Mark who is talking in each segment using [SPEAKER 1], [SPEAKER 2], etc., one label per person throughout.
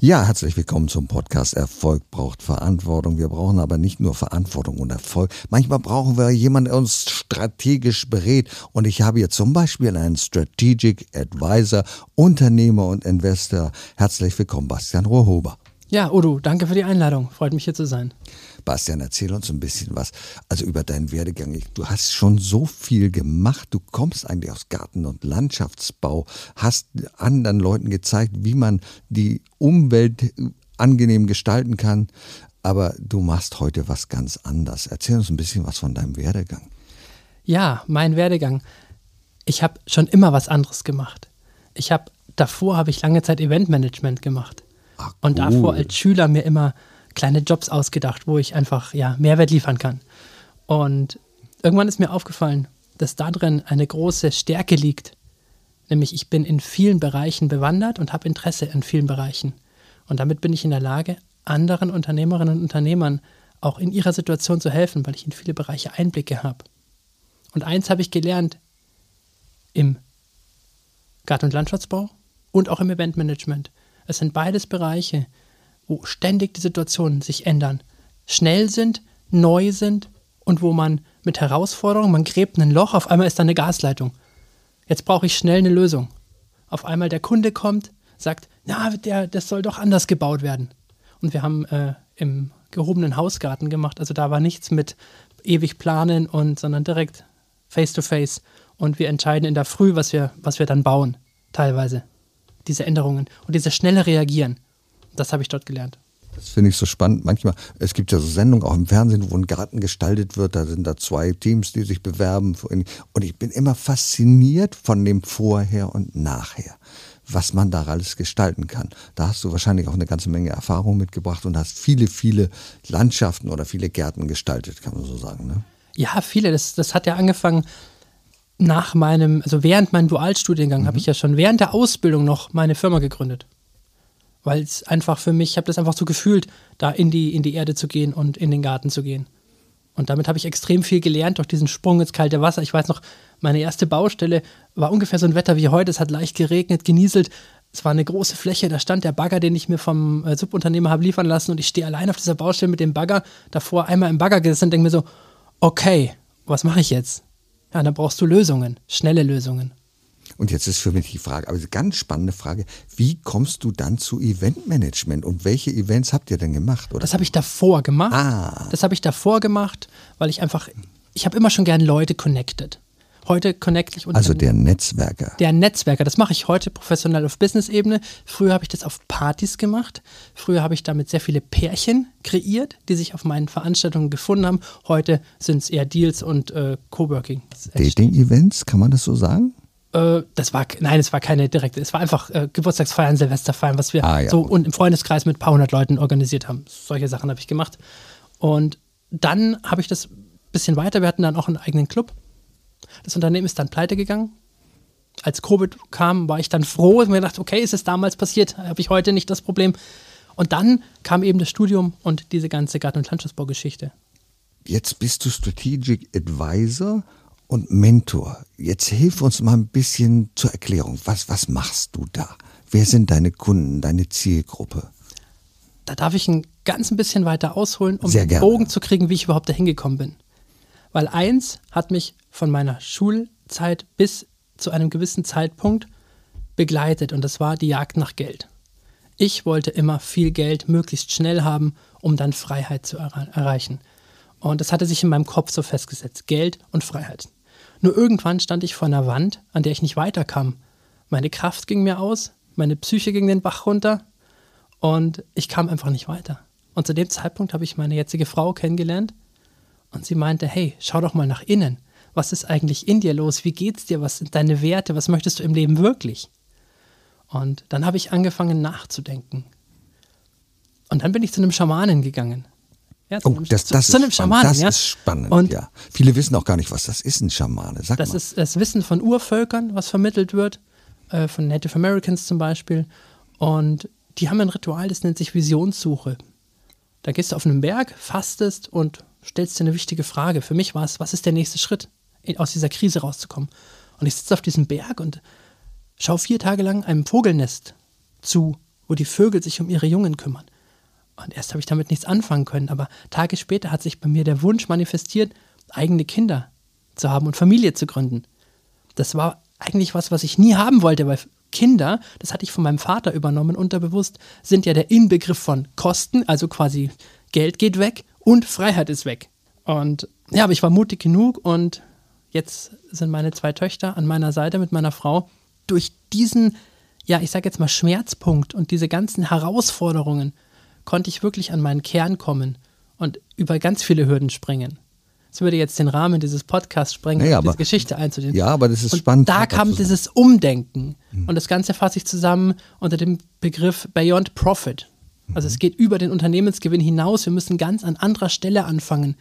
[SPEAKER 1] Ja, herzlich willkommen zum Podcast Erfolg braucht Verantwortung. Wir brauchen aber nicht nur Verantwortung und Erfolg. Manchmal brauchen wir jemanden, der uns strategisch berät. Und ich habe hier zum Beispiel einen Strategic Advisor, Unternehmer und Investor. Herzlich willkommen, Bastian Rohrhuber.
[SPEAKER 2] Ja, Udo, danke für die Einladung. Freut mich hier zu sein.
[SPEAKER 1] Bastian, erzähl uns ein bisschen was, also über deinen Werdegang. Du hast schon so viel gemacht. Du kommst eigentlich aus Garten- und Landschaftsbau, hast anderen Leuten gezeigt, wie man die Umwelt angenehm gestalten kann. Aber du machst heute was ganz anderes. Erzähl uns ein bisschen was von deinem Werdegang.
[SPEAKER 2] Ja, mein Werdegang. Ich habe schon immer was anderes gemacht. Ich habe davor habe ich lange Zeit Eventmanagement gemacht.
[SPEAKER 1] Ach,
[SPEAKER 2] Und davor als Schüler mir immer kleine Jobs ausgedacht, wo ich einfach ja, Mehrwert liefern kann. Und irgendwann ist mir aufgefallen, dass darin eine große Stärke liegt. Nämlich ich bin in vielen Bereichen bewandert und habe Interesse in vielen Bereichen. Und damit bin ich in der Lage, anderen Unternehmerinnen und Unternehmern auch in ihrer Situation zu helfen, weil ich in viele Bereiche Einblicke habe. Und eins habe ich gelernt im Garten- und Landschaftsbau und auch im Eventmanagement. Es sind beides Bereiche, wo ständig die Situationen sich ändern, schnell sind, neu sind und wo man mit Herausforderungen, man gräbt ein Loch, auf einmal ist da eine Gasleitung. Jetzt brauche ich schnell eine Lösung. Auf einmal der Kunde kommt, sagt, na, der, das soll doch anders gebaut werden. Und wir haben äh, im gehobenen Hausgarten gemacht, also da war nichts mit ewig planen und, sondern direkt face to face. Und wir entscheiden in der Früh, was wir, was wir dann bauen, teilweise. Diese Änderungen und dieses schnelle Reagieren. Das habe ich dort gelernt.
[SPEAKER 1] Das finde ich so spannend. Manchmal, es gibt ja so Sendungen auch im Fernsehen, wo ein Garten gestaltet wird. Da sind da zwei Teams, die sich bewerben. Und ich bin immer fasziniert von dem Vorher und Nachher, was man da alles gestalten kann. Da hast du wahrscheinlich auch eine ganze Menge Erfahrung mitgebracht und hast viele, viele Landschaften oder viele Gärten gestaltet, kann man so sagen. Ne?
[SPEAKER 2] Ja, viele. Das, das hat ja angefangen nach meinem, also während meinem Dualstudiengang, mhm. habe ich ja schon während der Ausbildung noch meine Firma gegründet weil es einfach für mich, ich habe das einfach so gefühlt, da in die, in die Erde zu gehen und in den Garten zu gehen. Und damit habe ich extrem viel gelernt durch diesen Sprung ins kalte Wasser. Ich weiß noch, meine erste Baustelle war ungefähr so ein Wetter wie heute. Es hat leicht geregnet, genieselt. Es war eine große Fläche, da stand der Bagger, den ich mir vom äh, Subunternehmer habe liefern lassen und ich stehe allein auf dieser Baustelle mit dem Bagger, davor einmal im Bagger gesessen und denke mir so, okay, was mache ich jetzt? Ja, dann brauchst du Lösungen, schnelle Lösungen.
[SPEAKER 1] Und jetzt ist für mich die Frage, aber eine ganz spannende Frage, wie kommst du dann zu Eventmanagement und welche Events habt ihr denn gemacht?
[SPEAKER 2] Oder? Das habe ich davor gemacht.
[SPEAKER 1] Ah.
[SPEAKER 2] Das habe ich davor gemacht, weil ich einfach, ich habe immer schon gern Leute connected. Heute connecte ich
[SPEAKER 1] Also der Netzwerker.
[SPEAKER 2] Der Netzwerker, das mache ich heute professionell auf Business-Ebene. Früher habe ich das auf Partys gemacht. Früher habe ich damit sehr viele Pärchen kreiert, die sich auf meinen Veranstaltungen gefunden haben. Heute sind es eher Deals und äh, Coworking.
[SPEAKER 1] Dating-Events, kann man das so sagen?
[SPEAKER 2] Äh, das war, nein, es war keine direkte, es war einfach äh, Geburtstagsfeiern, Silvesterfeiern, was wir
[SPEAKER 1] ah, ja,
[SPEAKER 2] so und im Freundeskreis mit ein paar hundert Leuten organisiert haben. Solche Sachen habe ich gemacht. Und dann habe ich das ein bisschen weiter, wir hatten dann auch einen eigenen Club. Das Unternehmen ist dann pleite gegangen. Als Covid kam, war ich dann froh und mir gedacht, okay, ist es damals passiert, habe ich heute nicht das Problem. Und dann kam eben das Studium und diese ganze Garten- und Landschaftsbaugeschichte.
[SPEAKER 1] Jetzt bist du Strategic Advisor und Mentor. Jetzt hilf uns mal ein bisschen zur Erklärung. Was, was machst du da? Wer sind deine Kunden, deine Zielgruppe?
[SPEAKER 2] Da darf ich ein ganz ein bisschen weiter ausholen, um Sehr den Bogen zu kriegen, wie ich überhaupt dahin gekommen bin. Weil eins hat mich von meiner Schulzeit bis zu einem gewissen Zeitpunkt begleitet und das war die Jagd nach Geld. Ich wollte immer viel Geld möglichst schnell haben, um dann Freiheit zu erreichen. Und das hatte sich in meinem Kopf so festgesetzt. Geld und Freiheit. Nur irgendwann stand ich vor einer Wand, an der ich nicht weiterkam. Meine Kraft ging mir aus, meine Psyche ging den Bach runter und ich kam einfach nicht weiter. Und zu dem Zeitpunkt habe ich meine jetzige Frau kennengelernt und sie meinte, hey, schau doch mal nach innen. Was ist eigentlich in dir los? Wie geht's dir? Was sind deine Werte? Was möchtest du im Leben wirklich? Und dann habe ich angefangen nachzudenken. Und dann bin ich zu einem Schamanen gegangen.
[SPEAKER 1] Ja, oh, das, das, zu, ist, Schamanen, das ja? ist spannend. Und ja. Viele wissen auch gar nicht, was das ist, ein Schamane. Sag
[SPEAKER 2] das
[SPEAKER 1] mal.
[SPEAKER 2] ist das Wissen von Urvölkern, was vermittelt wird, äh, von Native Americans zum Beispiel. Und die haben ein Ritual, das nennt sich Visionssuche. Da gehst du auf einen Berg, fastest und stellst dir eine wichtige Frage. Für mich war es, was ist der nächste Schritt, aus dieser Krise rauszukommen? Und ich sitze auf diesem Berg und schaue vier Tage lang einem Vogelnest zu wo die Vögel sich um ihre Jungen kümmern. Und erst habe ich damit nichts anfangen können, aber Tage später hat sich bei mir der Wunsch manifestiert, eigene Kinder zu haben und Familie zu gründen. Das war eigentlich was, was ich nie haben wollte, weil Kinder, das hatte ich von meinem Vater übernommen, unterbewusst, sind ja der Inbegriff von Kosten, also quasi Geld geht weg und Freiheit ist weg. Und ja, aber ich war mutig genug und jetzt sind meine zwei Töchter an meiner Seite mit meiner Frau. Durch diesen, ja, ich sage jetzt mal Schmerzpunkt und diese ganzen Herausforderungen konnte ich wirklich an meinen Kern kommen und über ganz viele Hürden springen. Das würde jetzt den Rahmen dieses Podcasts sprengen,
[SPEAKER 1] naja,
[SPEAKER 2] diese
[SPEAKER 1] aber,
[SPEAKER 2] Geschichte einzunehmen.
[SPEAKER 1] Ja, aber das ist
[SPEAKER 2] und
[SPEAKER 1] spannend.
[SPEAKER 2] Da kam dieses Umdenken. Mhm. Und das Ganze fasse ich zusammen unter dem Begriff Beyond Profit. Also mhm. es geht über den Unternehmensgewinn hinaus. Wir müssen ganz an anderer Stelle anfangen.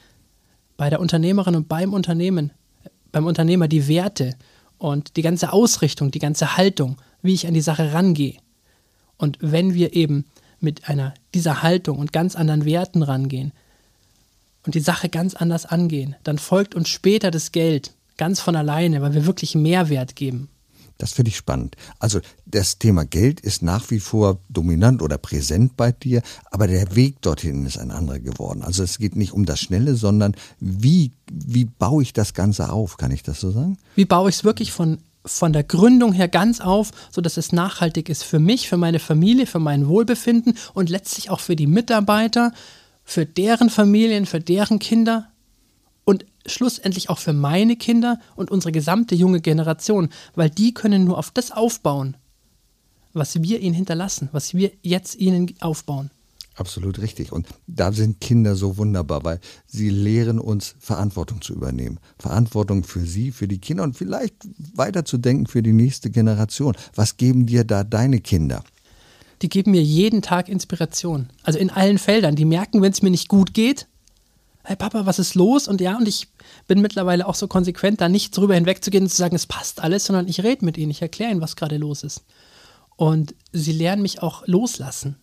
[SPEAKER 2] Bei der Unternehmerin und beim Unternehmen, beim Unternehmer die Werte und die ganze Ausrichtung, die ganze Haltung, wie ich an die Sache rangehe. Und wenn wir eben mit einer dieser Haltung und ganz anderen Werten rangehen, und die Sache ganz anders angehen, dann folgt uns später das Geld ganz von alleine, weil wir wirklich Mehrwert geben.
[SPEAKER 1] Das finde ich spannend. Also das Thema Geld ist nach wie vor dominant oder präsent bei dir, aber der Weg dorthin ist ein anderer geworden. Also es geht nicht um das Schnelle, sondern wie, wie baue ich das Ganze auf, kann ich das so sagen?
[SPEAKER 2] Wie baue ich es wirklich von, von der Gründung her ganz auf, sodass es nachhaltig ist für mich, für meine Familie, für mein Wohlbefinden und letztlich auch für die Mitarbeiter, für deren Familien, für deren Kinder und schlussendlich auch für meine Kinder und unsere gesamte junge Generation, weil die können nur auf das aufbauen, was wir ihnen hinterlassen, was wir jetzt ihnen aufbauen.
[SPEAKER 1] Absolut richtig. Und da sind Kinder so wunderbar, weil sie lehren uns, Verantwortung zu übernehmen. Verantwortung für sie, für die Kinder und vielleicht weiterzudenken für die nächste Generation. Was geben dir da deine Kinder?
[SPEAKER 2] die geben mir jeden Tag Inspiration. Also in allen Feldern. Die merken, wenn es mir nicht gut geht, hey Papa, was ist los? Und ja, und ich bin mittlerweile auch so konsequent, da nicht drüber hinwegzugehen und zu sagen, es passt alles, sondern ich rede mit ihnen, ich erkläre ihnen, was gerade los ist. Und sie lernen mich auch loslassen.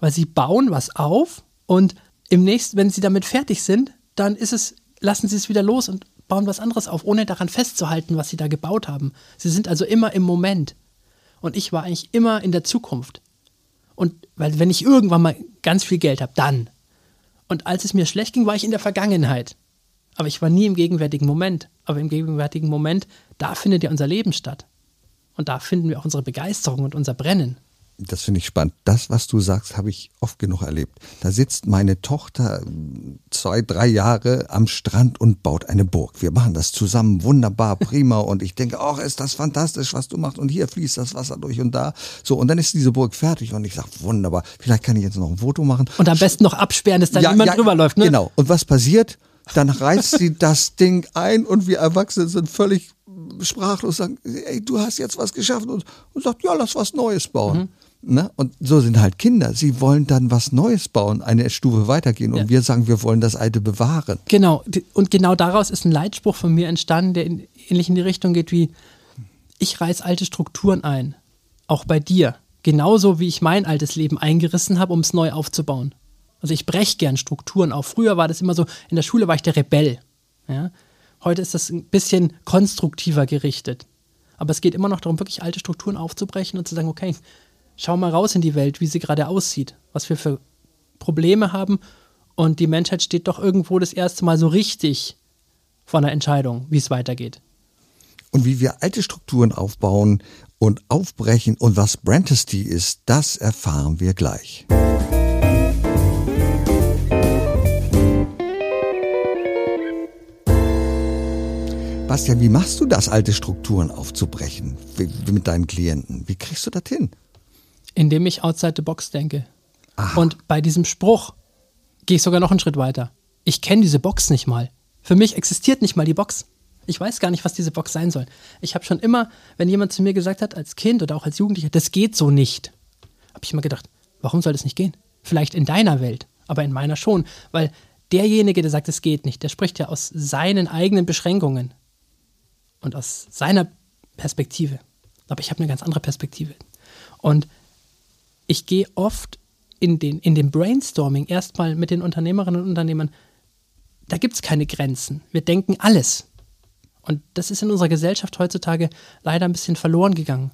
[SPEAKER 2] Weil sie bauen was auf und im nächsten, wenn sie damit fertig sind, dann ist es, lassen sie es wieder los und bauen was anderes auf, ohne daran festzuhalten, was sie da gebaut haben. Sie sind also immer im Moment. Und ich war eigentlich immer in der Zukunft. Und weil wenn ich irgendwann mal ganz viel Geld habe, dann. Und als es mir schlecht ging, war ich in der Vergangenheit. Aber ich war nie im gegenwärtigen Moment. Aber im gegenwärtigen Moment, da findet ja unser Leben statt. Und da finden wir auch unsere Begeisterung und unser Brennen
[SPEAKER 1] das finde ich spannend. Das, was du sagst, habe ich oft genug erlebt. Da sitzt meine Tochter zwei, drei Jahre am Strand und baut eine Burg. Wir machen das zusammen wunderbar, prima. und ich denke, ach, ist das fantastisch, was du machst. Und hier fließt das Wasser durch und da. So, und dann ist diese Burg fertig und ich sage, wunderbar, vielleicht kann ich jetzt noch ein Foto machen.
[SPEAKER 2] Und am besten noch absperren, dass da ja, niemand ja, drüber läuft. Ne?
[SPEAKER 1] Genau. Und was passiert? Dann reißt sie das Ding ein und wir Erwachsene sind völlig sprachlos, sagen, ey, du hast jetzt was geschaffen und, und sagt, ja, lass was Neues bauen. Mhm. Ne? Und so sind halt Kinder. Sie wollen dann was Neues bauen, eine Stufe weitergehen. Und ja. wir sagen, wir wollen das Alte bewahren.
[SPEAKER 2] Genau. Und genau daraus ist ein Leitspruch von mir entstanden, der in, ähnlich in die Richtung geht wie, ich reiß alte Strukturen ein. Auch bei dir. Genauso wie ich mein altes Leben eingerissen habe, um es neu aufzubauen. Also ich breche gern Strukturen auf. Früher war das immer so, in der Schule war ich der Rebell. Ja? Heute ist das ein bisschen konstruktiver gerichtet. Aber es geht immer noch darum, wirklich alte Strukturen aufzubrechen und zu sagen, okay, schau mal raus in die Welt, wie sie gerade aussieht, was wir für Probleme haben. Und die Menschheit steht doch irgendwo das erste Mal so richtig vor einer Entscheidung, wie es weitergeht.
[SPEAKER 1] Und wie wir alte Strukturen aufbauen und aufbrechen und was Brandesty ist, das erfahren wir gleich. Bastian, wie machst du das, alte Strukturen aufzubrechen mit deinen Klienten? Wie kriegst du das hin?
[SPEAKER 2] Indem ich outside the box denke. Aha. Und bei diesem Spruch gehe ich sogar noch einen Schritt weiter. Ich kenne diese Box nicht mal. Für mich existiert nicht mal die Box. Ich weiß gar nicht, was diese Box sein soll. Ich habe schon immer, wenn jemand zu mir gesagt hat, als Kind oder auch als Jugendlicher, das geht so nicht, habe ich immer gedacht, warum soll das nicht gehen? Vielleicht in deiner Welt, aber in meiner schon. Weil derjenige, der sagt, es geht nicht, der spricht ja aus seinen eigenen Beschränkungen und aus seiner Perspektive. Aber ich habe eine ganz andere Perspektive. Und ich gehe oft in den, in dem Brainstorming erstmal mit den Unternehmerinnen und Unternehmern, da gibt es keine Grenzen. Wir denken alles. Und das ist in unserer Gesellschaft heutzutage leider ein bisschen verloren gegangen.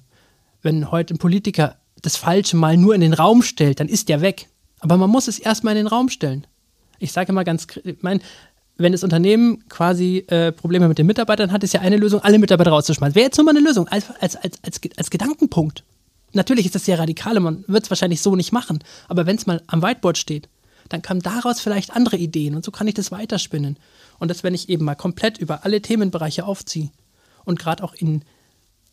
[SPEAKER 2] Wenn heute ein Politiker das Falsche mal nur in den Raum stellt, dann ist der weg. Aber man muss es erstmal in den Raum stellen. Ich sage immer ganz, ich meine, wenn das Unternehmen quasi äh, Probleme mit den Mitarbeitern hat, ist ja eine Lösung, alle Mitarbeiter rauszuschmeißen. Wäre jetzt nur mal eine Lösung, als, als, als, als, als Gedankenpunkt. Natürlich ist das sehr radikal und man wird es wahrscheinlich so nicht machen. Aber wenn es mal am Whiteboard steht, dann kamen daraus vielleicht andere Ideen und so kann ich das weiterspinnen. Und das, wenn ich eben mal komplett über alle Themenbereiche aufziehe und gerade auch in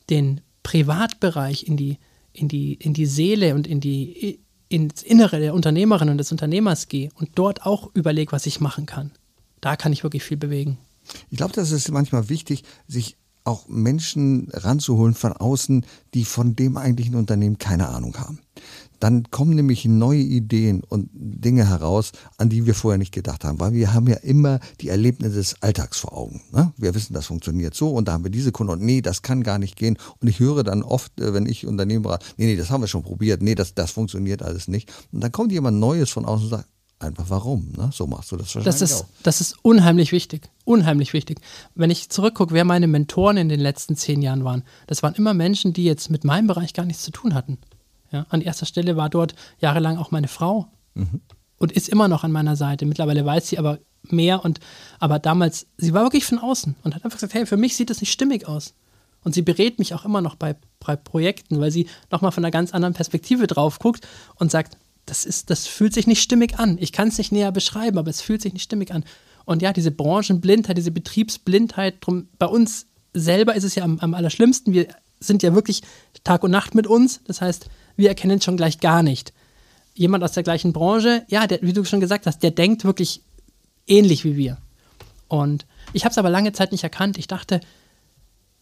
[SPEAKER 2] den Privatbereich, in die, in die, in die Seele und in die, ins Innere der Unternehmerin und des Unternehmers gehe und dort auch überlege, was ich machen kann, da kann ich wirklich viel bewegen.
[SPEAKER 1] Ich glaube, das ist manchmal wichtig, sich auch Menschen ranzuholen von außen, die von dem eigentlichen Unternehmen keine Ahnung haben dann kommen nämlich neue Ideen und Dinge heraus, an die wir vorher nicht gedacht haben, weil wir haben ja immer die Erlebnisse des Alltags vor Augen. Ne? Wir wissen, das funktioniert so und da haben wir diese Kunden und nee, das kann gar nicht gehen. Und ich höre dann oft, äh, wenn ich Unternehmen berate, nee, nee, das haben wir schon probiert, nee, das, das funktioniert alles nicht. Und dann kommt jemand Neues von außen und sagt, einfach warum. Ne? So machst du das wahrscheinlich
[SPEAKER 2] das ist,
[SPEAKER 1] auch.
[SPEAKER 2] Das ist unheimlich wichtig. Unheimlich wichtig. Wenn ich zurückgucke, wer meine Mentoren in den letzten zehn Jahren waren, das waren immer Menschen, die jetzt mit meinem Bereich gar nichts zu tun hatten. Ja, an erster Stelle war dort jahrelang auch meine Frau mhm. und ist immer noch an meiner Seite. Mittlerweile weiß sie aber mehr und aber damals, sie war wirklich von außen und hat einfach gesagt, hey, für mich sieht das nicht stimmig aus. Und sie berät mich auch immer noch bei, bei Projekten, weil sie nochmal von einer ganz anderen Perspektive drauf guckt und sagt, das, ist, das fühlt sich nicht stimmig an. Ich kann es nicht näher beschreiben, aber es fühlt sich nicht stimmig an. Und ja, diese Branchenblindheit, diese Betriebsblindheit, drum, bei uns selber ist es ja am, am allerschlimmsten. Wir sind ja wirklich Tag und Nacht mit uns. Das heißt, wir erkennen es schon gleich gar nicht. Jemand aus der gleichen Branche, ja, der, wie du schon gesagt hast, der denkt wirklich ähnlich wie wir. Und ich habe es aber lange Zeit nicht erkannt. Ich dachte,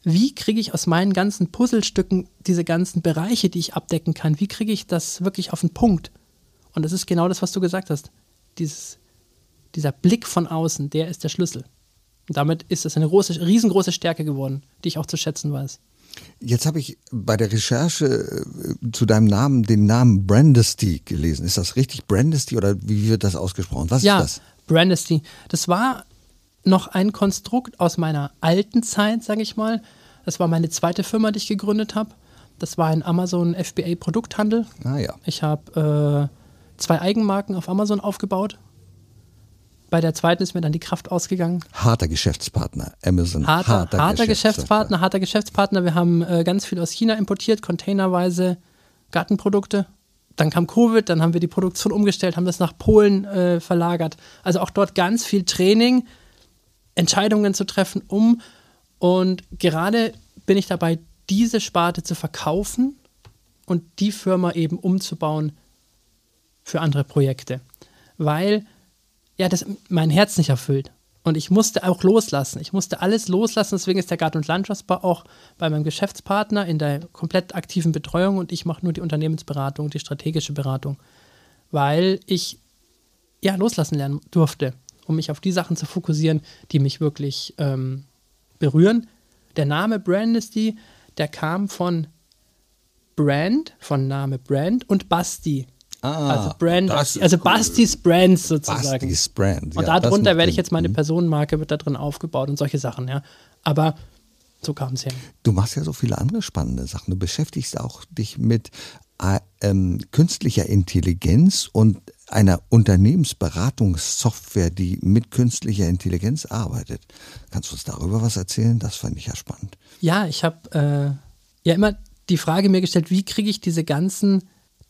[SPEAKER 2] wie kriege ich aus meinen ganzen Puzzlestücken diese ganzen Bereiche, die ich abdecken kann, wie kriege ich das wirklich auf den Punkt? Und das ist genau das, was du gesagt hast. Dieses, dieser Blick von außen, der ist der Schlüssel. Und damit ist es eine große, riesengroße Stärke geworden, die ich auch zu schätzen weiß.
[SPEAKER 1] Jetzt habe ich bei der Recherche äh, zu deinem Namen den Namen Brandesty gelesen. Ist das richtig Brandesty oder wie wird das ausgesprochen? Was
[SPEAKER 2] ja,
[SPEAKER 1] ist das?
[SPEAKER 2] Brandesty. Das war noch ein Konstrukt aus meiner alten Zeit, sage ich mal. Das war meine zweite Firma, die ich gegründet habe. Das war ein Amazon FBA Produkthandel.
[SPEAKER 1] Ah ja.
[SPEAKER 2] Ich habe äh, zwei Eigenmarken auf Amazon aufgebaut. Bei der zweiten ist mir dann die Kraft ausgegangen.
[SPEAKER 1] Harter Geschäftspartner, Amazon.
[SPEAKER 2] Harter, harter, harter Geschäftspartner, harter Geschäftspartner. Wir haben äh, ganz viel aus China importiert, containerweise Gartenprodukte. Dann kam Covid, dann haben wir die Produktion umgestellt, haben das nach Polen äh, verlagert. Also auch dort ganz viel Training, Entscheidungen zu treffen, um. Und gerade bin ich dabei, diese Sparte zu verkaufen und die Firma eben umzubauen für andere Projekte. Weil ja, das mein Herz nicht erfüllt. Und ich musste auch loslassen. Ich musste alles loslassen. Deswegen ist der Garten- und Landschaftsbau auch bei meinem Geschäftspartner in der komplett aktiven Betreuung und ich mache nur die Unternehmensberatung, die strategische Beratung. Weil ich ja loslassen lernen durfte, um mich auf die Sachen zu fokussieren, die mich wirklich ähm, berühren. Der Name Brandesty, der kam von Brand, von Name Brand und Basti. Ah, also Brand, also cool. Bastis Brands sozusagen.
[SPEAKER 1] Bastis Brand.
[SPEAKER 2] Und darunter werde ich jetzt meine mhm. Personenmarke, wird da drin aufgebaut und solche Sachen, ja. Aber so kam es her.
[SPEAKER 1] Du machst ja so viele andere spannende Sachen. Du beschäftigst auch dich mit äh, ähm, künstlicher Intelligenz und einer Unternehmensberatungssoftware, die mit künstlicher Intelligenz arbeitet. Kannst du uns darüber was erzählen? Das fand ich ja spannend.
[SPEAKER 2] Ja, ich habe äh, ja immer die Frage mir gestellt, wie kriege ich diese ganzen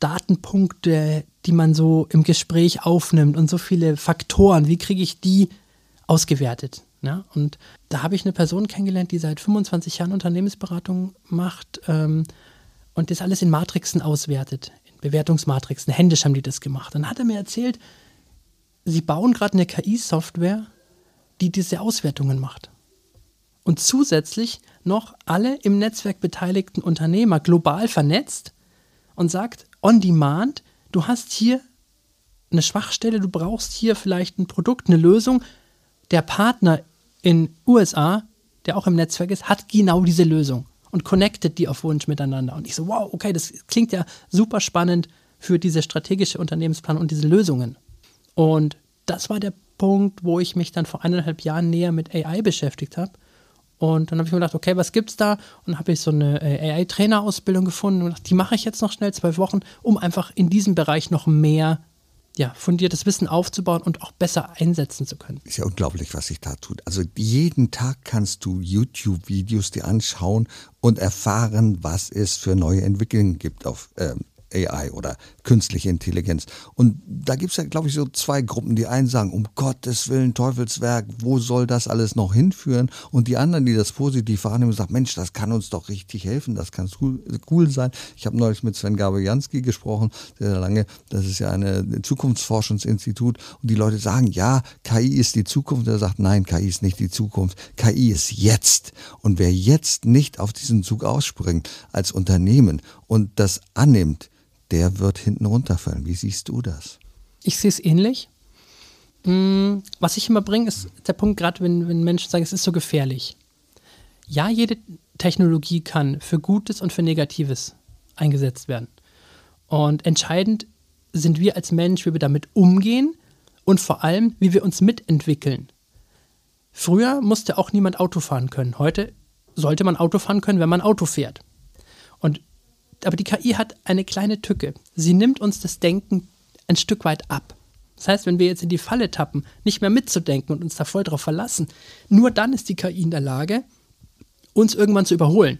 [SPEAKER 2] Datenpunkte, die man so im Gespräch aufnimmt und so viele Faktoren, wie kriege ich die ausgewertet? Ja? Und da habe ich eine Person kennengelernt, die seit 25 Jahren Unternehmensberatung macht ähm, und das alles in Matrixen auswertet, in Bewertungsmatrixen. Händisch haben die das gemacht. Dann hat er mir erzählt, sie bauen gerade eine KI-Software, die diese Auswertungen macht. Und zusätzlich noch alle im Netzwerk beteiligten Unternehmer global vernetzt und sagt, on demand, du hast hier eine Schwachstelle, du brauchst hier vielleicht ein Produkt, eine Lösung. Der Partner in USA, der auch im Netzwerk ist, hat genau diese Lösung und connectet die auf Wunsch miteinander. Und ich so, wow, okay, das klingt ja super spannend für diese strategische Unternehmensplan und diese Lösungen. Und das war der Punkt, wo ich mich dann vor eineinhalb Jahren näher mit AI beschäftigt habe Und dann habe ich mir gedacht, okay, was gibt's da? Und habe ich so eine äh, AI-Trainerausbildung gefunden und gedacht, die mache ich jetzt noch schnell zwölf Wochen, um einfach in diesem Bereich noch mehr ja, fundiertes Wissen aufzubauen und auch besser einsetzen zu können.
[SPEAKER 1] Ist ja unglaublich, was sich da tut. Also jeden Tag kannst du YouTube-Videos dir anschauen und erfahren, was es für neue Entwicklungen gibt auf ähm, AI oder künstliche Intelligenz. Und da gibt es ja, glaube ich, so zwei Gruppen. Die einen sagen, um Gottes Willen, Teufelswerk, wo soll das alles noch hinführen? Und die anderen, die das positiv wahrnehmen, sagen, Mensch, das kann uns doch richtig helfen, das kann cool sein. Ich habe neulich mit Sven Gabrielski gesprochen, sehr lange. Das ist ja ein Zukunftsforschungsinstitut. Und die Leute sagen, ja, KI ist die Zukunft. Er sagt, nein, KI ist nicht die Zukunft. KI ist jetzt. Und wer jetzt nicht auf diesen Zug ausspringt als Unternehmen und das annimmt, der wird hinten runterfallen. Wie siehst du das?
[SPEAKER 2] Ich sehe es ähnlich. Hm, was ich immer bringe, ist der Punkt, gerade wenn, wenn Menschen sagen, es ist so gefährlich. Ja, jede Technologie kann für Gutes und für Negatives eingesetzt werden. Und entscheidend sind wir als Mensch, wie wir damit umgehen und vor allem, wie wir uns mitentwickeln. Früher musste auch niemand Auto fahren können. Heute sollte man Auto fahren können, wenn man Auto fährt. Aber die KI hat eine kleine Tücke. Sie nimmt uns das Denken ein Stück weit ab. Das heißt, wenn wir jetzt in die Falle tappen, nicht mehr mitzudenken und uns da voll drauf verlassen, nur dann ist die KI in der Lage, uns irgendwann zu überholen.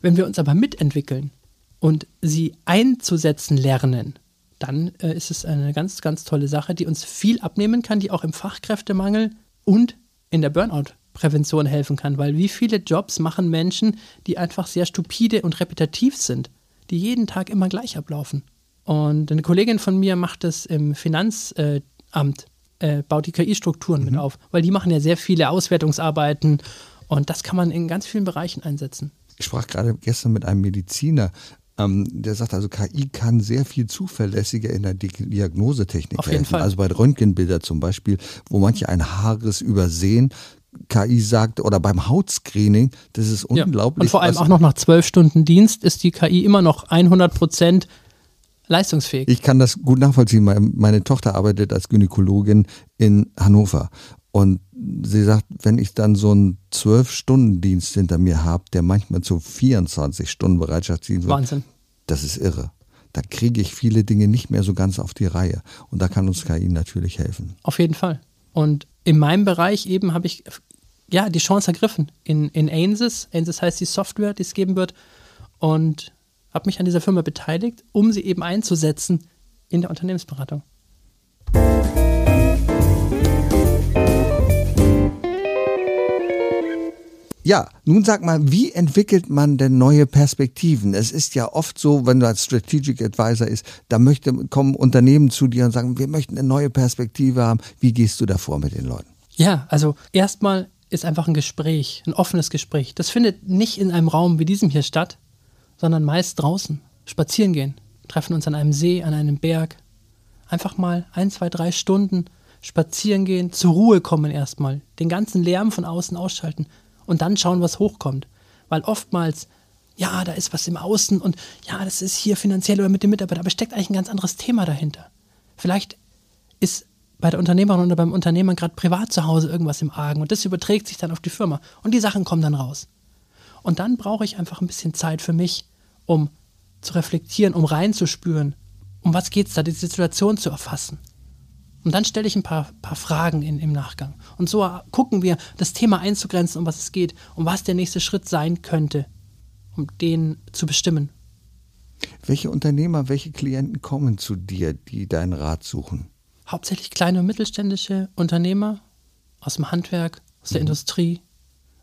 [SPEAKER 2] Wenn wir uns aber mitentwickeln und sie einzusetzen lernen, dann äh, ist es eine ganz, ganz tolle Sache, die uns viel abnehmen kann, die auch im Fachkräftemangel und in der Burnout-Prävention helfen kann. Weil wie viele Jobs machen Menschen, die einfach sehr stupide und repetitiv sind? Die jeden Tag immer gleich ablaufen. Und eine Kollegin von mir macht das im Finanzamt, äh, baut die KI-Strukturen mhm. mit auf, weil die machen ja sehr viele Auswertungsarbeiten und das kann man in ganz vielen Bereichen einsetzen.
[SPEAKER 1] Ich sprach gerade gestern mit einem Mediziner, ähm, der sagt also, KI kann sehr viel zuverlässiger in der Diagnosetechnik
[SPEAKER 2] Auf jeden
[SPEAKER 1] helfen.
[SPEAKER 2] Fall.
[SPEAKER 1] Also bei Röntgenbildern zum Beispiel, wo manche ein Haares übersehen, KI sagt, oder beim Hautscreening, das ist unglaublich.
[SPEAKER 2] Ja. Und vor allem auch noch nach zwölf Stunden Dienst ist die KI immer noch 100 Prozent leistungsfähig.
[SPEAKER 1] Ich kann das gut nachvollziehen. Meine, Tochter arbeitet als Gynäkologin in Hannover. Und sie sagt, wenn ich dann so einen Zwölf-Stunden-Dienst hinter mir habe, der manchmal zu 24 Stunden Bereitschaftsdienst wird,
[SPEAKER 2] Wahnsinn.
[SPEAKER 1] das ist irre. Da kriege ich viele Dinge nicht mehr so ganz auf die Reihe. Und da kann uns KI natürlich helfen.
[SPEAKER 2] Auf jeden Fall. Und in meinem Bereich eben habe ich ja die Chance ergriffen in, in ANSYS. ANSYS heißt die Software, die es geben wird. Und habe mich an dieser Firma beteiligt, um sie eben einzusetzen in der Unternehmensberatung.
[SPEAKER 1] Ja, nun sag mal, wie entwickelt man denn neue Perspektiven? Es ist ja oft so, wenn du als Strategic Advisor ist, da möchte, kommen Unternehmen zu dir und sagen, wir möchten eine neue Perspektive haben. Wie gehst du davor mit den Leuten?
[SPEAKER 2] Ja, also erstmal ist einfach ein Gespräch, ein offenes Gespräch. Das findet nicht in einem Raum wie diesem hier statt, sondern meist draußen. Spazieren gehen, treffen uns an einem See, an einem Berg. Einfach mal ein, zwei, drei Stunden spazieren gehen, zur Ruhe kommen erstmal, den ganzen Lärm von außen ausschalten und dann schauen, was hochkommt. Weil oftmals, ja, da ist was im Außen und ja, das ist hier finanziell oder mit dem Mitarbeiter, aber steckt eigentlich ein ganz anderes Thema dahinter. Vielleicht ist bei der Unternehmerin oder beim Unternehmer gerade privat zu Hause irgendwas im Argen und das überträgt sich dann auf die Firma und die Sachen kommen dann raus. Und dann brauche ich einfach ein bisschen Zeit für mich, um zu reflektieren, um reinzuspüren, um was geht es da, die Situation zu erfassen. Und dann stelle ich ein paar, paar Fragen in, im Nachgang. Und so gucken wir, das Thema einzugrenzen, um was es geht, um was der nächste Schritt sein könnte, um den zu bestimmen.
[SPEAKER 1] Welche Unternehmer, welche Klienten kommen zu dir, die deinen Rat suchen?
[SPEAKER 2] Hauptsächlich kleine und mittelständische Unternehmer aus dem Handwerk, aus der mhm. Industrie,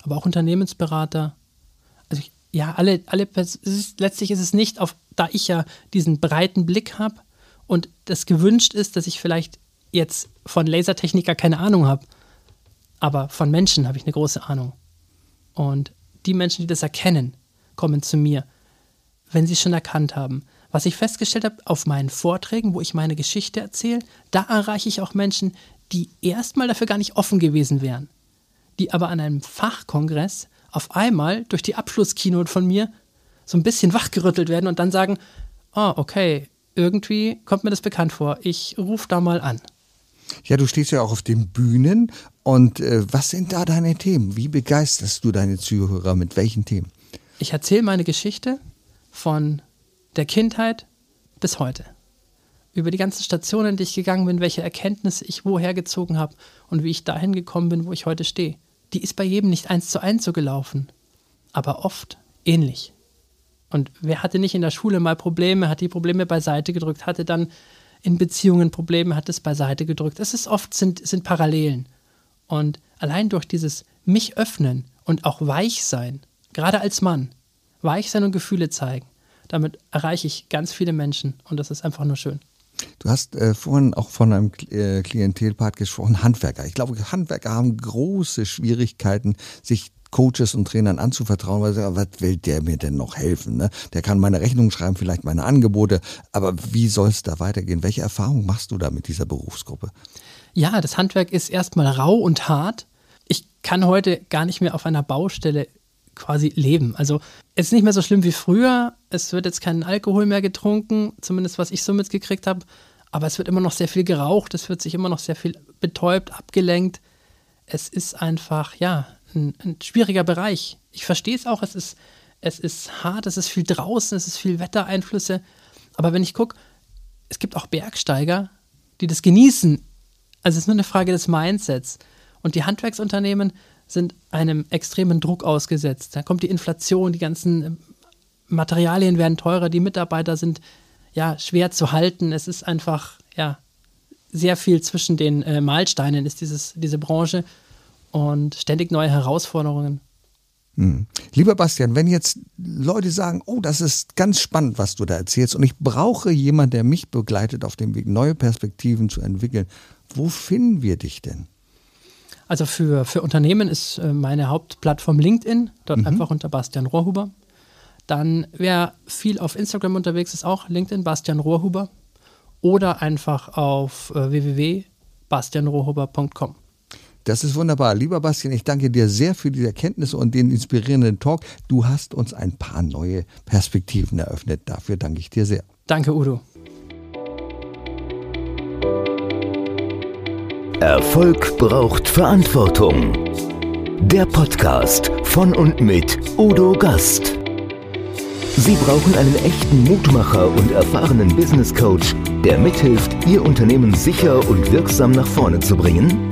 [SPEAKER 2] aber auch Unternehmensberater. Also ich, ja, alle, alle ist, letztlich ist es nicht auf, da ich ja diesen breiten Blick habe und das gewünscht ist, dass ich vielleicht jetzt von Lasertechniker keine Ahnung habe, aber von Menschen habe ich eine große Ahnung. Und die Menschen, die das erkennen, kommen zu mir, wenn sie es schon erkannt haben. Was ich festgestellt habe auf meinen Vorträgen, wo ich meine Geschichte erzähle, da erreiche ich auch Menschen, die erstmal dafür gar nicht offen gewesen wären, die aber an einem Fachkongress auf einmal durch die Abschlusskeynote von mir so ein bisschen wachgerüttelt werden und dann sagen, oh, okay, irgendwie kommt mir das bekannt vor, ich rufe da mal an.
[SPEAKER 1] Ja, du stehst ja auch auf den Bühnen Und äh, was sind da deine Themen? Wie begeisterst du deine Zuhörer mit welchen Themen?
[SPEAKER 2] Ich erzähle meine Geschichte von der Kindheit bis heute. Über die ganzen Stationen, die ich gegangen bin, welche Erkenntnisse ich woher gezogen habe und wie ich dahin gekommen bin, wo ich heute stehe. Die ist bei jedem nicht eins zu eins so gelaufen, aber oft ähnlich. Und wer hatte nicht in der Schule mal Probleme, hat die Probleme beiseite gedrückt, hatte dann in Beziehungen Probleme, hat es beiseite gedrückt. Es ist oft sind, sind Parallelen. Und allein durch dieses mich öffnen und auch weich sein, gerade als Mann, weich sein und Gefühle zeigen, damit erreiche ich ganz viele Menschen und das ist einfach nur schön.
[SPEAKER 1] Du hast äh, vorhin auch von einem äh, Klientelpart gesprochen, Handwerker. Ich glaube, Handwerker haben große Schwierigkeiten, sich Coaches und Trainern anzuvertrauen, weil sie sagen, was will der mir denn noch helfen? Ne? Der kann meine Rechnung schreiben, vielleicht meine Angebote, aber wie soll es da weitergehen? Welche Erfahrung machst du da mit dieser Berufsgruppe?
[SPEAKER 2] Ja, das Handwerk ist erstmal rau und hart. Ich kann heute gar nicht mehr auf einer Baustelle quasi leben. Also es ist nicht mehr so schlimm wie früher. Es wird jetzt kein Alkohol mehr getrunken, zumindest was ich so mitgekriegt habe. Aber es wird immer noch sehr viel geraucht, es wird sich immer noch sehr viel betäubt, abgelenkt. Es ist einfach, ja, ein, ein schwieriger Bereich. Ich verstehe es auch, es ist, es ist hart, es ist viel draußen, es ist viel Wettereinflüsse. Aber wenn ich gucke, es gibt auch Bergsteiger, die das genießen. Also es ist nur eine Frage des Mindsets. Und die Handwerksunternehmen sind einem extremen Druck ausgesetzt. Da kommt die Inflation, die ganzen ähm, Materialien werden teurer, die Mitarbeiter sind ja schwer zu halten. Es ist einfach ja sehr viel zwischen den äh, Mahlsteinen ist dieses, diese Branche und ständig neue Herausforderungen.
[SPEAKER 1] Hm. Lieber Bastian, wenn jetzt Leute sagen, oh, das ist ganz spannend, was du da erzählst und ich brauche jemanden, der mich begleitet auf dem Weg, neue Perspektiven zu entwickeln, wo finden wir dich denn?
[SPEAKER 2] Also für, für Unternehmen ist äh, meine Hauptplattform LinkedIn, dort mhm. einfach unter Bastian Rohrhuber. Dann, wer viel auf Instagram unterwegs ist, auch LinkedIn, Bastian Rohrhuber. Oder einfach auf äh, www.bastianrohrhuber.com.
[SPEAKER 1] Das ist wunderbar. Lieber Bastian, ich danke dir sehr für die Erkenntnisse und den inspirierenden Talk. Du hast uns ein paar neue Perspektiven eröffnet. Dafür danke ich dir sehr.
[SPEAKER 2] Danke, Udo.
[SPEAKER 3] Erfolg braucht Verantwortung. Der Podcast von und mit Udo Gast. Sie brauchen einen echten Mutmacher und erfahrenen Business Coach, der mithilft, Ihr Unternehmen sicher und wirksam nach vorne zu bringen?